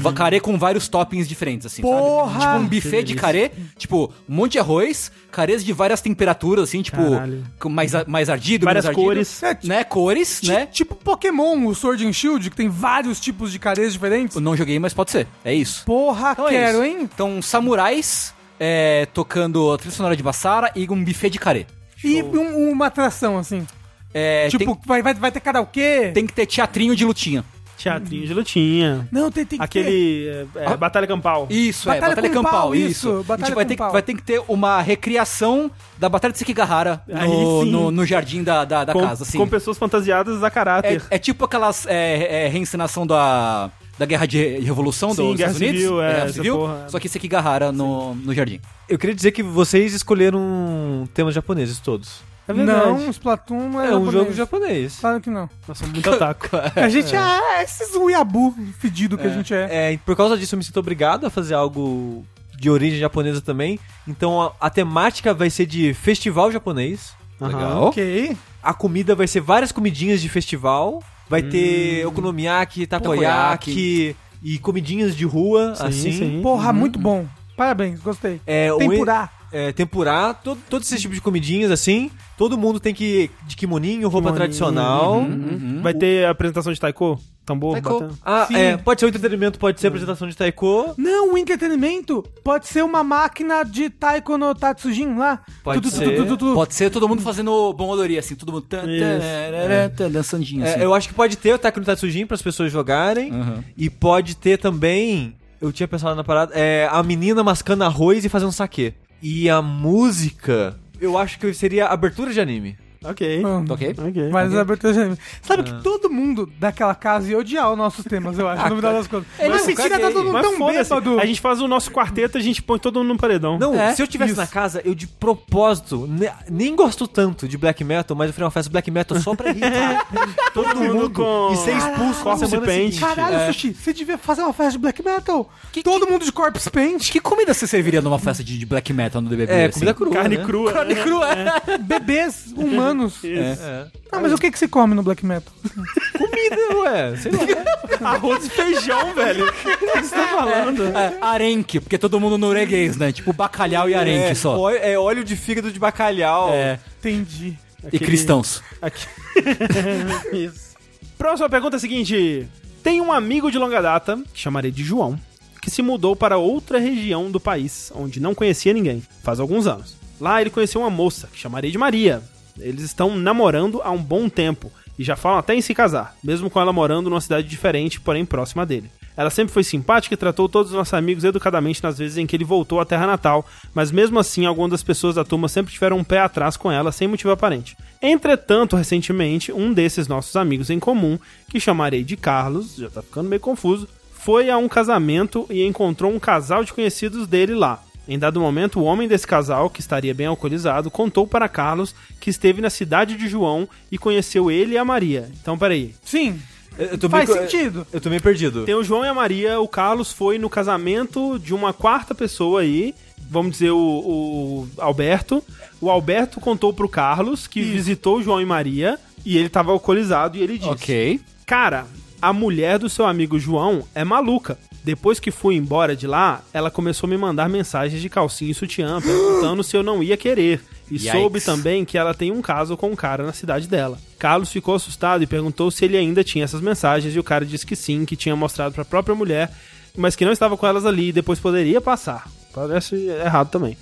Va- Carê com vários toppings diferentes, assim, Porra! sabe? Tipo um buffet de carê. Tipo, um monte de arroz. Carês de várias temperaturas, assim, tipo... Caralho. Mais, mais ardido, Várias menos ardido. cores. É, ti- Né? Cores, né? Tipo Pokémon, o Sword and Shield, que tem vários tipos de careias diferentes. Eu não joguei, mas pode ser. É isso. Porra, Então é quero, isso. hein? Então, samurais é, tocando a trilha sonora de Bassara e um buffet de carê. E um- uma atração, assim. É, tipo, tem, vai, vai, vai ter karaokê? tem que ter teatrinho de lutinha. Teatrinho de lutinha. Não, tem, tem que ter. Aquele. é, é, Ah. Batalha Campal. Isso, Batalha é, Batalha Campal, pau, isso. isso, a gente Batalha vai ter, que, vai ter que ter uma recriação da Batalha de Sekigahara no, no, no jardim da, da, da com, casa, assim. com pessoas fantasiadas a caráter. É, é tipo aquelas é, é, reencenação da, da Guerra de Revolução Sim, dos Guerra Estados Unidos. Civil, é, Guerra Civil, porra. só que Sekigahara no, no jardim. Eu queria dizer que vocês escolheram temas japoneses todos. É verdade. Não, Splatoon não é, É um japonês. jogo japonês. Claro que não. Nós somos muito otaku. A gente é, esses uiabu fedido que a gente é. É, e por causa disso eu me sinto obrigado a fazer algo de origem japonesa também. Então a, a temática vai ser de festival japonês. Aham. Ok. A comida vai ser várias comidinhas de festival. Vai ter okonomiyaki, takoyaki e comidinhas de rua, Sim, assim. sim. Porra, muito bom. Parabéns, gostei. É, o- Tempurá. É, tempurá, todo, todos esses tipos de comidinhas, assim. Todo mundo tem que ir de kimoninho, roupa Kimoninho, tradicional. Uhum. Vai ter apresentação de taiko? Tambor? Taiko. batendo? Ah, Sim. é, pode ser o entretenimento, pode ser a apresentação de taiko. Não, o entretenimento pode ser uma máquina de Taiko no Tatsujin lá. Pode Tu, tu, tu, ser. tu, tu, tu. Pode ser todo mundo fazendo bom odori, assim, todo mundo tan, Isso. tararara, tan, dançandinho, assim. É, eu acho que pode ter o Taiko no Tatsujin para as pessoas jogarem. Uhum. E pode ter também. Eu tinha pensado na parada. É a menina mascando arroz e fazendo saquê. E a música. Eu acho que seria abertura de anime. Ok. Ah, Ok? Ok. Mas a abertura de anime. Sabe Ah. que todo mundo daquela casa ia odiar os nossos temas, eu acho, no final das contas. Mas Mas eu mentira, tá todo mundo tão bêbado. a gente faz o nosso quarteto, a gente põe todo mundo no paredão. Não, É, se eu tivesse isso. na casa, eu de propósito, ne- nem gosto tanto de black metal, mas eu faria uma festa black metal só pra irritar todo mundo com e ser expulso na corpse paint. Caralho, É. Sushi, você devia fazer uma festa de black metal. Que- todo mundo de corpse paint. Que comida você serviria numa festa de, de black metal no DBB? É, assim? comida crua, Carne né? crua. Carne crua, é. Bebês humanos. É. Ah, mas o que, que se come no black metal? Comida, ué, sei lá. Arroz e feijão, velho. O que você tá falando? É, arenque, porque todo mundo norueguês, né? Tipo bacalhau e arenque é, só. óleo- é óleo de fígado de bacalhau. É, Entendi. e Aquele- cristãos. Aqui. Isso. Próxima pergunta é a seguinte: Tem um amigo de longa data, que chamarei de João, que se mudou para outra região do país, onde não conhecia ninguém, faz alguns anos. Lá ele conheceu uma moça, que chamarei de Maria. Eles estão namorando há um bom tempo e já falam até em se casar, mesmo com ela morando numa cidade diferente, porém próxima dele. Ela sempre foi simpática e tratou todos os nossos amigos educadamente nas vezes em que ele voltou à terra natal, mas mesmo assim, algumas das pessoas da turma sempre tiveram um pé atrás com ela sem motivo aparente. Entretanto, recentemente, um desses nossos amigos em comum, que chamarei de Carlos, já tá ficando meio confuso, foi a um casamento e encontrou um casal de conhecidos dele lá. Em dado momento, o homem desse casal, que estaria bem alcoolizado, contou para Carlos que esteve na cidade de João e conheceu ele e a Maria. Então, peraí. Sim, Eu, eu tô faz meio- sentido. Eu tô meio perdido. Tem o João e a Maria, o Carlos foi no casamento de uma quarta pessoa aí, vamos dizer o, o Alberto. O Alberto contou pro Carlos que visitou o João e Maria e ele tava alcoolizado e ele disse: Ok. Cara, a mulher do seu amigo João é maluca. Depois que fui embora de lá, ela começou a me mandar mensagens de calcinha e sutiã, perguntando se eu não ia querer. E Yikes. soube também que ela tem um caso com um cara na cidade dela. Carlos ficou assustado e perguntou se ele ainda tinha essas mensagens, e o cara disse que sim, que tinha mostrado pra própria mulher, mas que não estava com elas ali e depois poderia passar. Parece errado também.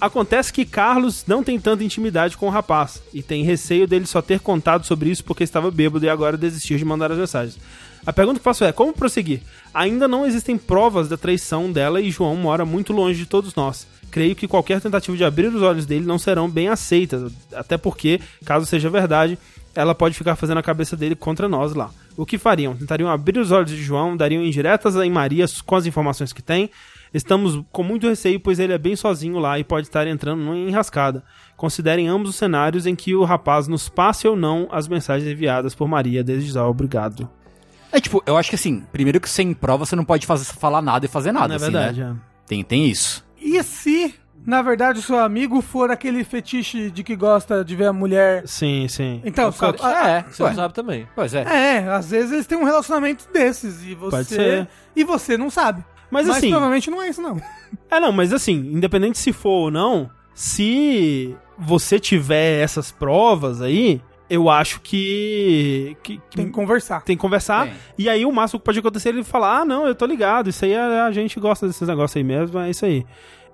Acontece que Carlos não tem tanta intimidade com o rapaz e tem receio dele só ter contado sobre isso porque estava bêbado e agora desistiu de mandar as mensagens. A pergunta que faço é: como prosseguir? Ainda não existem provas da traição dela e João mora muito longe de todos nós. Creio que qualquer tentativa de abrir os olhos dele não serão bem aceitas, até porque, caso seja verdade, ela pode ficar fazendo a cabeça dele contra nós lá. O que fariam? Tentariam abrir os olhos de João, dariam indiretas em Maria com as informações que tem. Estamos com muito receio, pois ele é bem sozinho lá e pode estar entrando numa enrascada. Considerem ambos os cenários em que o rapaz nos passe ou não as mensagens enviadas por Maria. Desde já, obrigado. É tipo, eu acho que assim, primeiro que sem prova você não pode fazer, falar nada e fazer nada, Não é assim, verdade, né? é. Tem, tem isso. E se, na verdade, o seu amigo for aquele fetiche de que gosta de ver a mulher. Sim, sim. Então, Fica- sabe? Ah, é, Você ué, não sabe também. pois é. É, às vezes eles têm um relacionamento desses e Pode você ser. e você não sabe. Mas, assim, provavelmente não é isso não. É, não, mas assim, independente se for ou não, se você tiver essas provas aí, eu acho que. que, que Tem que conversar. tem que conversar. Tem. E aí o máximo que pode acontecer é ele falar: ah, não, eu tô ligado, isso aí é- a gente gosta desses negócios aí mesmo, é isso aí.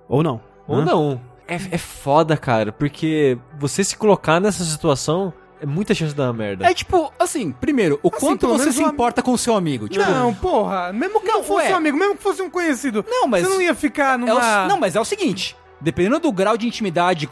Ou não. Ou Hã? não. É, é foda, cara, porque você se colocar nessa situação é muita chance de dar uma merda. É tipo, assim, primeiro, o Assim, quanto você se o am- importa com o seu amigo? Tipo, Não, porra, mesmo que não, Não, fosse ué. um amigo, mesmo que fosse um conhecido, Não, mas- você não ia ficar é o- numa... não, mas é o seguinte, dependendo do grau de intimidade,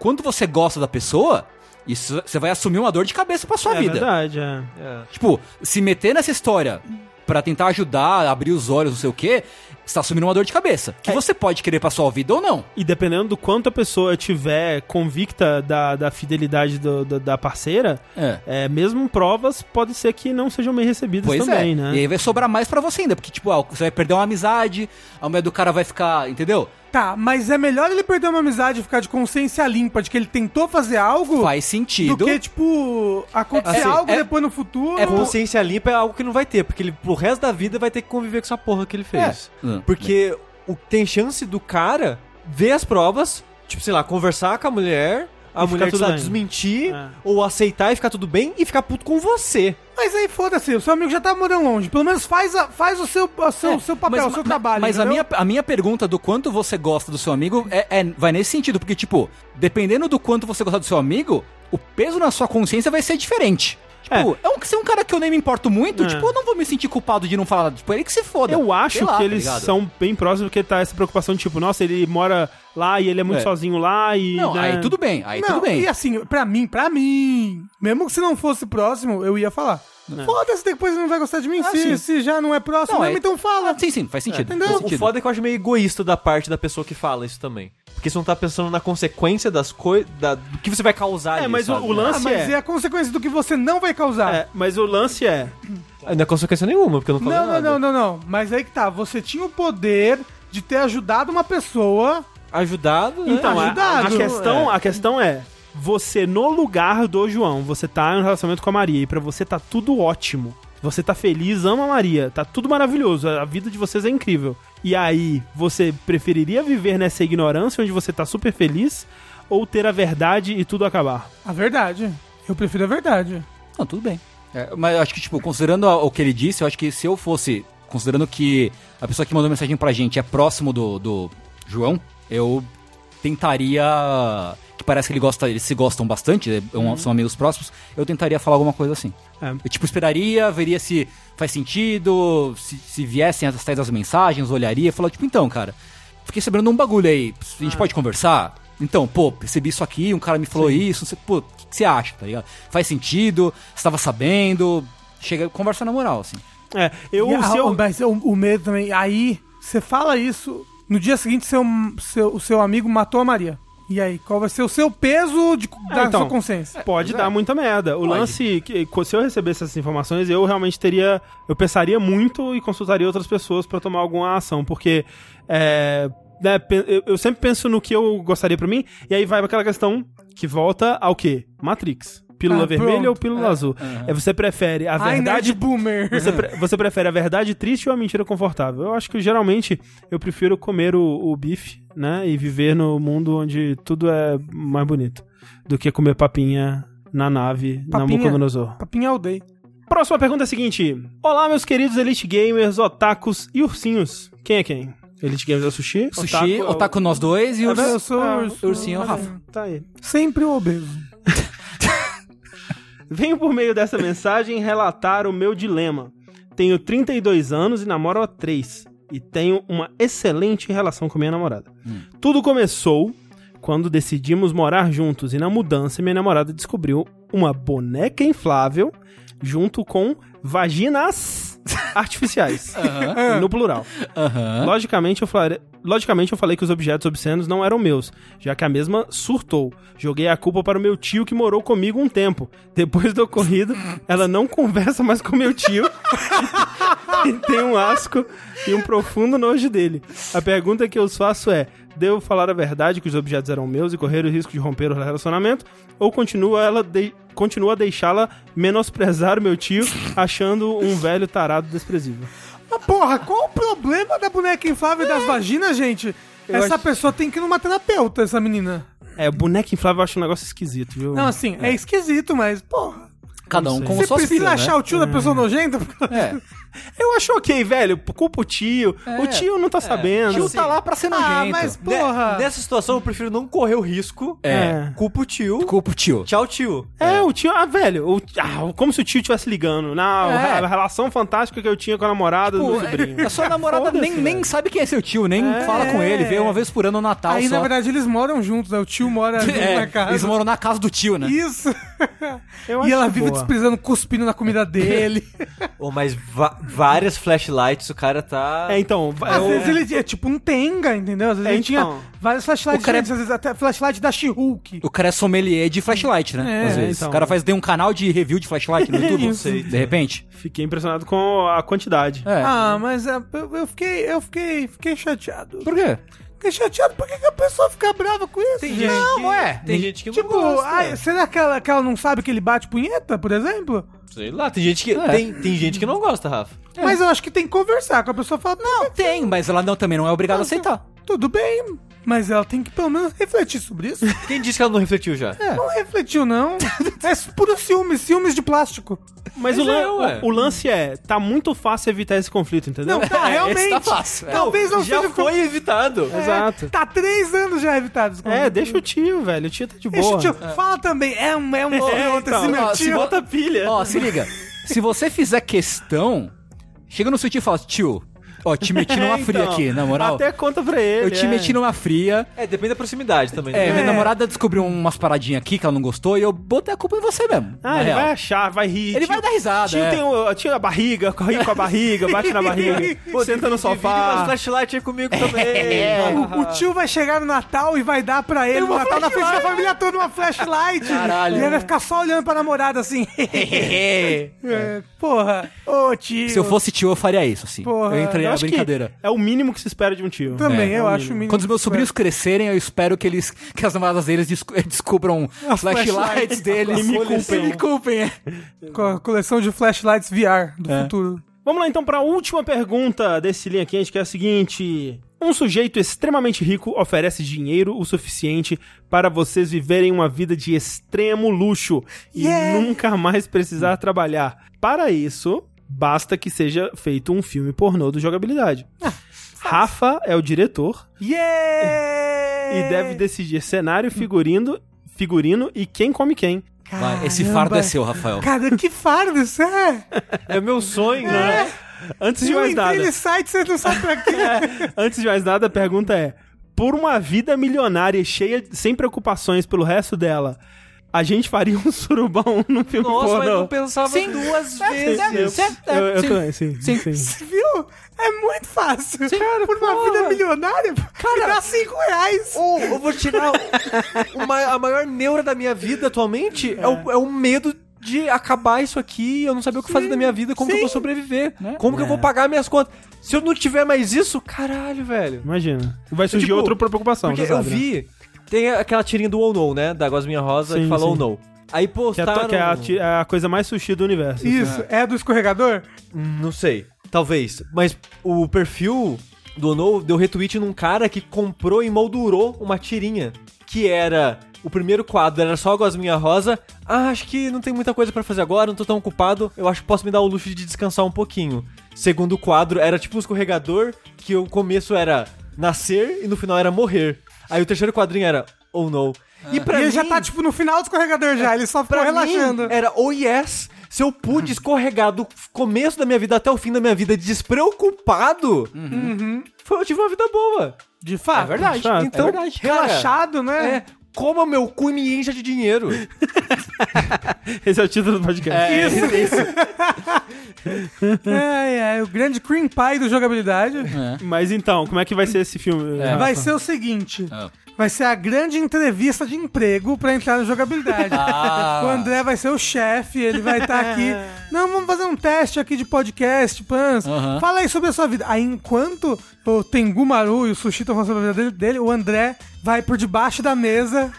quanto você gosta da pessoa, isso você vai assumir uma dor de cabeça pra sua É vida. verdade, é. É. Tipo, se meter nessa história pra tentar ajudar, abrir os olhos, não sei o quê, você tá assumindo uma dor de cabeça. Que você pode querer pra sua vida ou não. E dependendo do quanto a pessoa tiver convicta da, da fidelidade do- do- da parceira, É. é, mesmo provas pode ser que não sejam bem recebidas Pois também, é. né? E aí vai sobrar mais pra você ainda, porque, tipo, ah, você vai perder uma amizade, a mulher do cara vai ficar, entendeu? Tá, mas é melhor ele perder uma amizade e ficar de consciência limpa de que ele tentou fazer algo Faz do sentido. que, tipo, acontecer Assim, algo é- depois no futuro. É consciência limpa é algo que não vai ter, porque ele pro resto da vida vai ter que conviver com essa porra que ele fez. É. Hum. Porque o, tem chance do cara ver as provas, tipo, sei lá, conversar com a mulher, a E mulher tudo desmentir, É. ou aceitar e ficar tudo bem e ficar puto com você. Mas aí foda-se, o seu amigo já tá morando longe. Pelo menos faz, a- faz o seu, seu, É, seu papel, mas- o seu trabalho. Mas a minha, a minha pergunta do quanto você gosta do seu amigo é, é- vai nesse sentido, porque, tipo, dependendo do quanto você gostar do seu amigo, o peso na sua consciência vai ser diferente. Tipo, é, um, se é um cara que eu nem me importo muito, É. tipo, eu não vou me sentir culpado de não falar. Tipo, ele que se foda. Eu acho lá, que tá eles ligado? são bem próximos, porque tá essa preocupação de tipo, nossa, ele mora lá e ele é muito É. sozinho lá e. Não, né? aí tudo bem, aí não, tudo bem. E assim, pra mim, pra mim, mesmo que se não fosse próximo, eu ia falar. Foda-se, depois não vai gostar de mim. Ah, se, se já não é próximo Não, mesmo, é- então fala. Ah, sim, sim, faz sentido. entendeu? faz O sentido. foda é que eu acho meio egoísta da parte da pessoa que fala isso também. Porque você não tá pensando na consequência das coisas, do que você vai causar É, ali, mas o- sabe? o lance- Ah, mas é- é a consequência do que você não vai causar. É, mas o lance é. Ah, Não é consequência nenhuma, porque eu não falei Não, não, nada. não, não, não. Mas aí que tá. Você tinha o poder de ter ajudado uma pessoa. Ajudado, né? Então, a, ajudado. a questão, a questão é. Você no lugar do João, você tá em um relacionamento com a Maria e pra você tá tudo ótimo. Você tá feliz, ama a Maria, tá tudo maravilhoso, a vida de vocês é incrível. E aí, você preferiria viver nessa ignorância onde você tá super feliz ou ter a verdade e tudo acabar? A verdade. Eu prefiro a verdade. Não, tudo bem. É, mas eu acho que, tipo, considerando a- o que ele disse, eu acho que se eu fosse. Considerando que a pessoa que mandou mensagem pra gente é próximo do, do João, eu tentaria. Que parece que ele gosta, eles se gostam bastante, é um- são amigos próximos, eu tentaria falar alguma coisa assim. É. Eu, tipo, esperaria, veria se faz sentido, se, se viessem as tais as mensagens, olharia, falar, tipo, então, cara, fiquei sabendo um bagulho aí, a gente pode conversar? Então, pô, percebi isso aqui, um cara me falou isso, não sei, pô, o que, que você acha, tá ligado? Faz sentido, você tava sabendo, chega, conversa na moral, assim. É, eu, E a- se eu- Mas o, o medo também. Aí, você fala isso. No dia seguinte, seu, seu, o seu amigo matou a Maria. E aí, qual vai ser o seu peso de, da então, sua consciência? Pode dar muita merda. O Pode. lance, que, se eu recebesse essas informações, eu realmente teria. Eu pensaria muito e consultaria outras pessoas pra tomar alguma ação, porque. É, né, eu, eu sempre penso no que eu gostaria pra mim, e aí vai aquela questão que volta ao quê? Matrix. Pílula Ah, vermelha pronto. ou pílula azul? É, você prefere a Ai, verdade. nerd boomer. Você, pre- você prefere a verdade triste ou a mentira confortável? Eu acho que geralmente eu prefiro comer o, o bife, né? E viver no mundo onde tudo é mais bonito do que comer papinha na nave Papinha? Nabucodonosor. Papinha aldeia. Próxima pergunta é a seguinte: Olá, meus queridos Elite Gamers, otakus e ursinhos. Quem é quem? Elite Gamers é o Sushi? Sushi, é o- otaku nós dois e É o... verdade? Eu sou Ah, ursinho é o Rafa. Tá aí. Sempre o obeso. Venho por meio dessa mensagem relatar o meu dilema. Tenho 32 anos e namoro há 3. E tenho uma excelente relação com minha namorada. Tudo começou quando decidimos morar juntos e na mudança minha namorada descobriu uma boneca inflável junto com vaginas artificiais. no plural. Logicamente eu, falei, logicamente, eu falei que os objetos obscenos não eram meus, já que a mesma surtou. Joguei a culpa para o meu tio que morou comigo um tempo. Depois do ocorrido, ela não conversa mais com meu tio tem um asco e um profundo nojo dele. A pergunta que eu faço é: devo falar a verdade que os objetos eram meus e correr o risco de romper o relacionamento? Ou continua ela de- continua a deixá-la menosprezar o meu tio, achando um velho tarado desprezível? Mas porra, qual o problema da boneca inflável e das vaginas, gente? Essa acho- pessoa tem que ir numa terapeuta, essa menina. É, boneca inflável eu acho um negócio esquisito, viu? Não, assim, é, esquisito, mas, porra. Cada um com Você suas precisa filhas, achar né? o tio da pessoa nojenta? É. Eu acho ok, velho. Culpa o tio. O tio não tá sabendo. Tio tá lá pra ser nojento. Ah, mas, porra. Ne- Nessa situação, eu prefiro não correr o risco. É. Culpa o tio. Culpa o tio. Tchau, tio. É, o tio. Ah, velho. o- ah, como se o tio estivesse ligando. Na É. a relação fantástica que eu tinha com a namorada do meu sobrinho. A sua namorada nem, nem sabe quem é seu tio, nem É. fala com ele, vê uma vez por ano no Natal Aí, só. na verdade, eles moram juntos, né? O tio mora É, na casa. eles moram na casa do tio, né? Isso. Eu e acho ela vive boa. desprezando, cuspindo na comida dele. Ô, mas va- várias flashlights, o cara tá. É, então. Às é o- vezes ele é tipo um Tenga, entendeu? Às vezes É, ele tinha então. vários flashlights O cara é- às vezes até flashlight da She-Hulk. O cara é sommelier de flashlight, né? É, Às vezes. então. O cara faz tem um canal de review de flashlight no YouTube. Isso. De repente. Fiquei impressionado com a quantidade. É. Ah, mas é, eu, eu fiquei, eu fiquei, fiquei chateado. Por quê? Fiquei chateado, por que, que a pessoa fica brava com isso? Tem gente? Não, que, ué. Tem gente que não Tipo, gosta. ai, será que ela, que ela não sabe que ele bate punheta, por exemplo? Sei lá, tem gente que. É. Tem, tem gente que não gosta, Rafa. Mas eu acho que tem que conversar com a pessoa e falar, não, Tem, mas ela não, também não é obrigada a aceitar. tudo bem, mas ela tem que pelo menos refletir sobre isso. Quem disse que ela não refletiu já? Não refletiu, não. É puro ciúmes, ciúmes de plástico. Mas, Mas o, lan- é, o, o lance é, tá muito fácil evitar esse conflito, entendeu? Não, tá, É, realmente. esse tá fácil, é. Talvez não já seja... foi evitado. É, Exato. Tá três anos já evitado. esse É, conflito. deixa o tio, velho. O tio tá de Deixa boa. o tio. Fala também. É um, é um É, outro então, esse meu ó, se tio. Bota pilha. Ó, se liga. Se você fizer questão, chega no seu tio e fala, tio, ó, te meti numa É, fria então, aqui, na moral. Até conta pra ele. Eu te é. meti numa fria. É, depende da proximidade também. É, né? minha namorada descobriu umas paradinhas aqui que ela não gostou e eu botei a culpa em você mesmo. Ah, ele real. vai achar, vai rir. Ele Tio- vai dar risada, Tio é. tem o, tio a barriga, corre com a barriga, bate na barriga, senta no Divide umas sofá. flashlight aí comigo também. O, o tio vai chegar no Natal e vai dar pra ele no Natal na frente da família toda uma flashlight. Caralho. E ele vai ficar só olhando pra namorada assim. É, porra. Ô, tio. Se eu fosse tio, eu faria isso, assim. Porra, eu entrei Eu na acho que brincadeira. é o mínimo que se espera de um tio. Também, É, eu é o acho mínimo. mínimo. Quando os meus sobrinhos crescerem, eu espero que eles que as namoradas deles desco- descubram As flashlights flashlights. deles E me culpem. E me culpem, é. Com a coleção de flashlights VR do É. futuro. Vamos lá então para a última pergunta desse linha quente, que é a seguinte: Um sujeito extremamente rico oferece dinheiro o suficiente para vocês viverem uma vida de extremo luxo e Yeah. nunca mais precisar trabalhar. Para isso, basta que seja feito um filme pornô do jogabilidade. Rafa é o diretor Yeah! e deve decidir cenário, figurino, figurino e quem come quem. Vai, esse fardo é seu, Rafael. Cara, que fardo isso é? É meu sonho, né? Antes de mais nada, site, você não sabe pra quê. Antes de mais nada, a pergunta é: por uma vida milionária e cheia, sem preocupações pelo resto dela, a gente faria um surubão no filme Nossa, mas pornô? não pensava Sim. duas É, vezes. é, é, Eu, eu sim. também, sim. Sim. sim. Você viu? É muito fácil. Cara, por uma vida milionária, cara, dá cinco reais. Ou eu vou tirar o ma- a maior neura da minha vida atualmente é, o, é o medo de acabar isso aqui, eu não saber o que fazer da minha vida, como que eu vou sobreviver, Né? como que eu É. vou pagar minhas contas. Se eu não tiver mais isso, caralho, velho. Imagina. Vai surgir Tipo, outra preocupação. Porque eu sabe, né? Tem aquela tirinha do Oh No, né, da Gosminha Rosa, Sim, que fala sim. Oh No. Aí Que é, postaram... que é a, ti- é a coisa mais sushi do universo. Isso, é do escorregador? Não sei, talvez. Mas o perfil do Ono deu retweet num cara que comprou e moldurou uma tirinha. Que era. O primeiro quadro era só a Gosminha Rosa. Ah, acho que não tem muita coisa pra fazer agora, não tô tão ocupado. Eu acho que posso me dar o luxo de descansar um pouquinho. Segundo quadro era tipo um escorregador, que o começo era nascer e no final era morrer. Aí o terceiro quadrinho era Oh no. E pra e ele mim, já tá, tipo, no final do escorregador já. Ele só ficou Pra relaxando. mim, era oh yes. Se eu pude escorregar do começo da minha vida até o fim da minha vida despreocupado, foi, eu tive uma vida boa. De fato. É verdade. Então, é verdade. Relaxado, né? É, coma meu cu e me encha de dinheiro. Esse é o título do podcast. É, Isso. isso. É, é, o grande cream pie do jogabilidade. Mas então, como é que vai ser esse filme? É. Vai ser o seguinte. Ah. Vai ser a grande entrevista de emprego pra entrar no jogabilidade. Ah. O André vai ser o chefe, ele vai estar aqui. Não, vamos fazer um teste aqui de podcast, Pans. Aham. Fala aí sobre a sua vida. Aí, enquanto o Tengu Maru e o Sushi estão falando sobre a vida dele, dele, o André vai por debaixo da mesa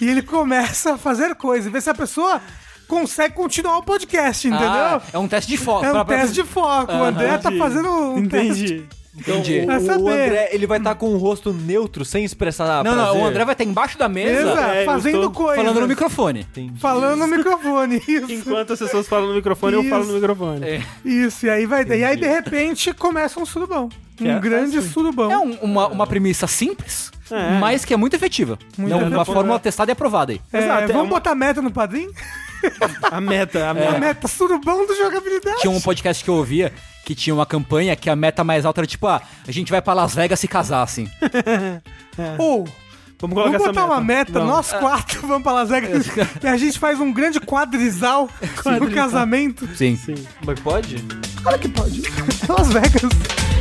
e ele começa a fazer coisas. Ver se a pessoa consegue continuar o podcast, entendeu? Ah, é um teste de foco. é um pra- teste de foco. o André tá Entendi. fazendo um teste. Entendi. Entendi. Então, o, o. André, ele vai estar com o rosto neutro, sem expressar Não, prazer. não, o André vai estar embaixo da mesa Mesa, é, eu fazendo coisa. falando no microfone. Entendi. Falando no microfone, isso. Enquanto as pessoas falam no microfone, eu Isso. falo no microfone. É. Isso, e aí vai. E aí, de repente, começa um surubão. Um é grande assim. surubão. É um- uma, uma premissa simples, É. mas que é muito efetiva. Muito é uma fórmula testada e aprovada aí. É, Exato, é vamos uma- botar meta no padrinho? A meta, a A meta. meta surubão do jogabilidade. Tinha um podcast que eu ouvia que tinha uma campanha que a meta mais alta era tipo, ah, a gente vai pra Las Vegas se casar, assim. Ou, Vamos colocar Vamos botar uma meta, Vamos. nós quatro vamos pra Las Vegas e a gente faz um grande quadrisal no casamento. Sim. Sim. Mas pode? Olha que pode. Las Vegas.